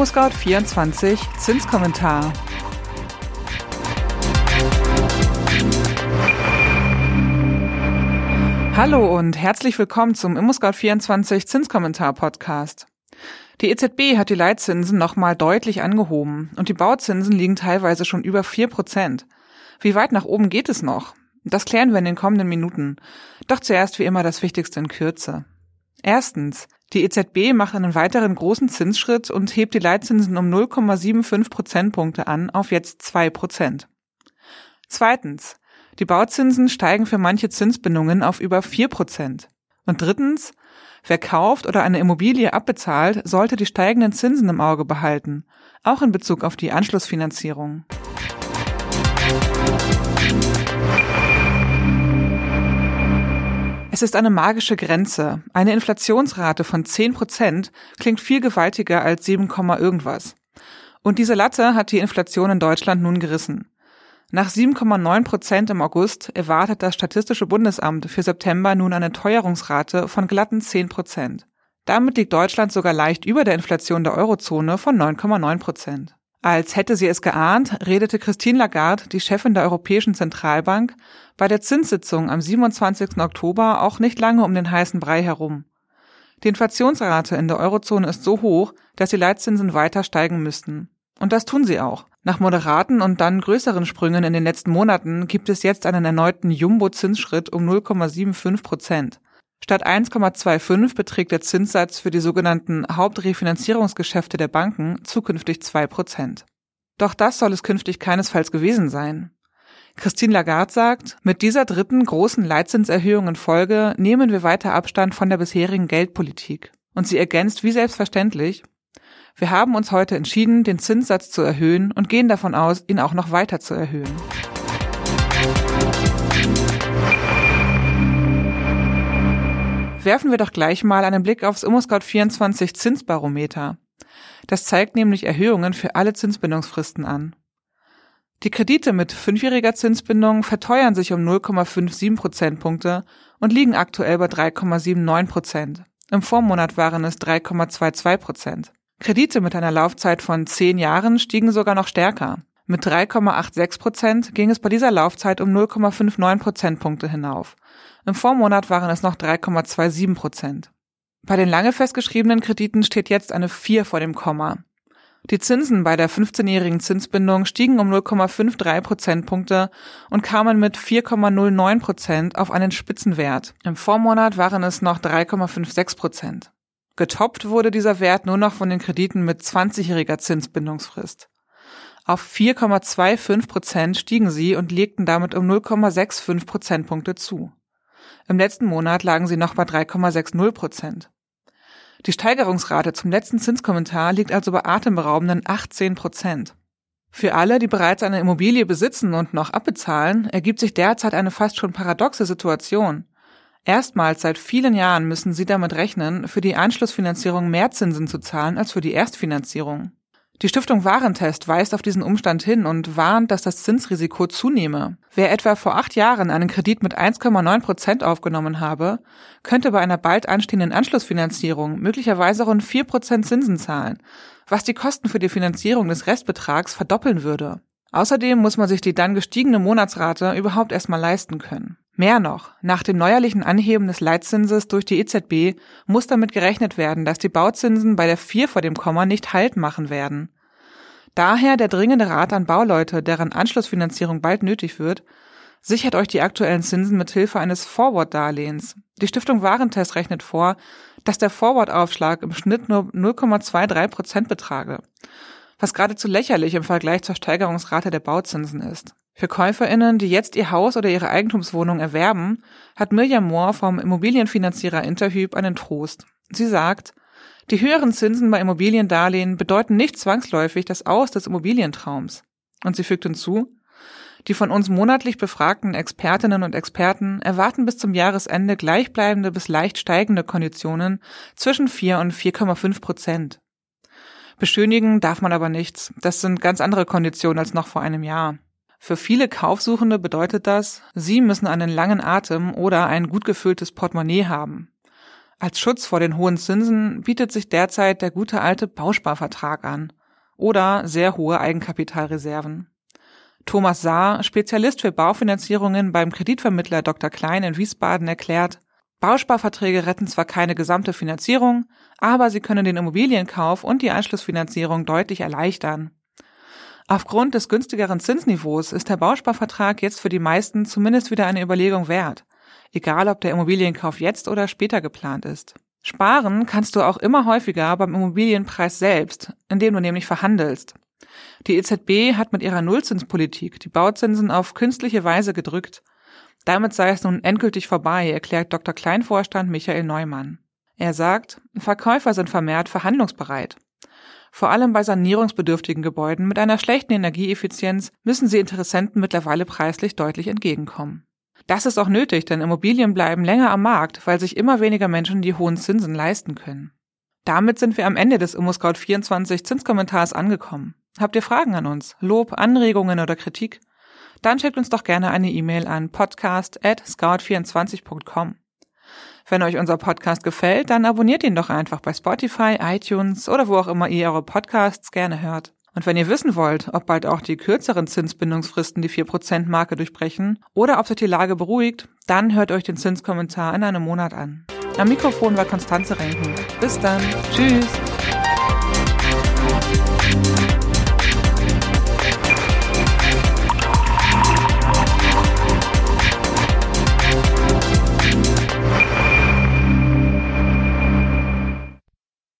ImmoScout24 Zinskommentar. Hallo und herzlich willkommen zum ImmoScout24 Zinskommentar Podcast. Die EZB hat die Leitzinsen nochmal deutlich angehoben und die Bauzinsen liegen teilweise schon über vier Prozent. Wie weit nach oben geht es noch? Das klären wir in den kommenden Minuten. Doch zuerst wie immer das Wichtigste in Kürze. Erstens. Die EZB macht einen weiteren großen Zinsschritt und hebt die Leitzinsen um 0,75 Prozentpunkte an auf jetzt zwei Prozent. Zweitens. Die Bauzinsen steigen für manche Zinsbindungen auf über vier Prozent. Und drittens. Wer kauft oder eine Immobilie abbezahlt, sollte die steigenden Zinsen im Auge behalten, auch in Bezug auf die Anschlussfinanzierung. Es ist eine magische Grenze. Eine Inflationsrate von 10 Prozent klingt viel gewaltiger als 7, irgendwas. Und diese Latte hat die Inflation in Deutschland nun gerissen. Nach 7,9 Prozent im August erwartet das Statistische Bundesamt für September nun eine Teuerungsrate von glatten 10 Prozent. Damit liegt Deutschland sogar leicht über der Inflation der Eurozone von 9,9 Prozent. Als hätte sie es geahnt, redete Christine Lagarde, die Chefin der Europäischen Zentralbank, bei der Zinssitzung am 27. Oktober auch nicht lange um den heißen Brei herum. Die Inflationsrate in der Eurozone ist so hoch, dass die Leitzinsen weiter steigen müssten. Und das tun sie auch. Nach moderaten und dann größeren Sprüngen in den letzten Monaten gibt es jetzt einen erneuten Jumbo-Zinsschritt um 0,75 Prozent. Statt 1,25 beträgt der Zinssatz für die sogenannten Hauptrefinanzierungsgeschäfte der Banken zukünftig 2 Prozent. Doch das soll es künftig keinesfalls gewesen sein. Christine Lagarde sagt, mit dieser dritten großen Leitzinserhöhung in Folge nehmen wir weiter Abstand von der bisherigen Geldpolitik. Und sie ergänzt wie selbstverständlich, wir haben uns heute entschieden, den Zinssatz zu erhöhen und gehen davon aus, ihn auch noch weiter zu erhöhen. Werfen wir doch gleich mal einen Blick aufs ImmoScout24 Zinsbarometer. Das zeigt nämlich Erhöhungen für alle Zinsbindungsfristen an. Die Kredite mit fünfjähriger Zinsbindung verteuern sich um 0,57 Prozentpunkte und liegen aktuell bei 3,79 Prozent. Im Vormonat waren es 3,22 Prozent. Kredite mit einer Laufzeit von zehn Jahren stiegen sogar noch stärker. Mit 3,86 Prozent ging es bei dieser Laufzeit um 0,59 Prozentpunkte hinauf. Im Vormonat waren es noch 3,27 Prozent. Bei den lange festgeschriebenen Krediten steht jetzt eine 4 vor dem Komma. Die Zinsen bei der 15-jährigen Zinsbindung stiegen um 0,53 Prozentpunkte und kamen mit 4,09 Prozent auf einen Spitzenwert. Im Vormonat waren es noch 3,56 Prozent. Getoppt wurde dieser Wert nur noch von den Krediten mit 20-jähriger Zinsbindungsfrist. Auf 4,25 Prozent stiegen sie und legten damit um 0,65 Prozentpunkte zu. Im letzten Monat lagen sie noch bei 3,60 Prozent. Die Steigerungsrate zum letzten Zinskommentar liegt also bei atemberaubenden 18 Prozent. Für alle, die bereits eine Immobilie besitzen und noch abbezahlen, ergibt sich derzeit eine fast schon paradoxe Situation. Erstmals seit vielen Jahren müssen sie damit rechnen, für die Anschlussfinanzierung mehr Zinsen zu zahlen als für die Erstfinanzierung. Die Stiftung Warentest weist auf diesen Umstand hin und warnt, dass das Zinsrisiko zunehme. Wer etwa vor acht Jahren einen Kredit mit 1,9 Prozent aufgenommen habe, könnte bei einer bald anstehenden Anschlussfinanzierung möglicherweise rund 4 Prozent Zinsen zahlen, was die Kosten für die Finanzierung des Restbetrags verdoppeln würde. Außerdem muss man sich die dann gestiegene Monatsrate überhaupt erstmal leisten können. Mehr noch, nach dem neuerlichen Anheben des Leitzinses durch die EZB muss damit gerechnet werden, dass die Bauzinsen bei der 4 vor dem Komma nicht Halt machen werden. Daher der dringende Rat an Bauleute, deren Anschlussfinanzierung bald nötig wird, sichert euch die aktuellen Zinsen mit Hilfe eines Forward-Darlehens. Die Stiftung Warentest rechnet vor, dass der Forward-Aufschlag im Schnitt nur 0,23 Prozent betrage, was geradezu lächerlich im Vergleich zur Steigerungsrate der Bauzinsen ist. Für KäuferInnen, die jetzt ihr Haus oder ihre Eigentumswohnung erwerben, hat Mirjam Mohr vom Immobilienfinanzierer Interhyp einen Trost. Sie sagt, die höheren Zinsen bei Immobiliendarlehen bedeuten nicht zwangsläufig das Aus des Immobilientraums. Und sie fügt hinzu, die von uns monatlich befragten Expertinnen und Experten erwarten bis zum Jahresende gleichbleibende bis leicht steigende Konditionen zwischen 4 und 4,5 Prozent. Beschönigen darf man aber nichts. Das sind ganz andere Konditionen als noch vor einem Jahr. Für viele Kaufsuchende bedeutet das, sie müssen einen langen Atem oder ein gut gefülltes Portemonnaie haben. Als Schutz vor den hohen Zinsen bietet sich derzeit der gute alte Bausparvertrag an oder sehr hohe Eigenkapitalreserven. Thomas Saar, Spezialist für Baufinanzierungen beim Kreditvermittler Dr. Klein in Wiesbaden, erklärt, Bausparverträge retten zwar keine gesamte Finanzierung, aber sie können den Immobilienkauf und die Anschlussfinanzierung deutlich erleichtern. Aufgrund des günstigeren Zinsniveaus ist der Bausparvertrag jetzt für die meisten zumindest wieder eine Überlegung wert egal ob der Immobilienkauf jetzt oder später geplant ist. Sparen kannst du auch immer häufiger beim Immobilienpreis selbst, indem du nämlich verhandelst. Die EZB hat mit ihrer Nullzinspolitik die Bauzinsen auf künstliche Weise gedrückt. Damit sei es nun endgültig vorbei, erklärt Dr. Kleinvorstand Michael Neumann. Er sagt, Verkäufer sind vermehrt verhandlungsbereit. Vor allem bei sanierungsbedürftigen Gebäuden mit einer schlechten Energieeffizienz müssen sie Interessenten mittlerweile preislich deutlich entgegenkommen. Das ist auch nötig, denn Immobilien bleiben länger am Markt, weil sich immer weniger Menschen die hohen Zinsen leisten können. Damit sind wir am Ende des ImmoScout24 Zinskommentars angekommen. Habt ihr Fragen an uns, Lob, Anregungen oder Kritik? Dann schickt uns doch gerne eine E-Mail an podcast@scout24.com. Wenn euch unser Podcast gefällt, dann abonniert ihn doch einfach bei Spotify, iTunes oder wo auch immer ihr eure Podcasts gerne hört. Und wenn ihr wissen wollt, ob bald auch die kürzeren Zinsbindungsfristen die 4%-Marke durchbrechen oder ob sich die Lage beruhigt, dann hört euch den Zinskommentar in einem Monat an. Am Mikrofon war Konstanze Renken. Bis dann. Tschüss.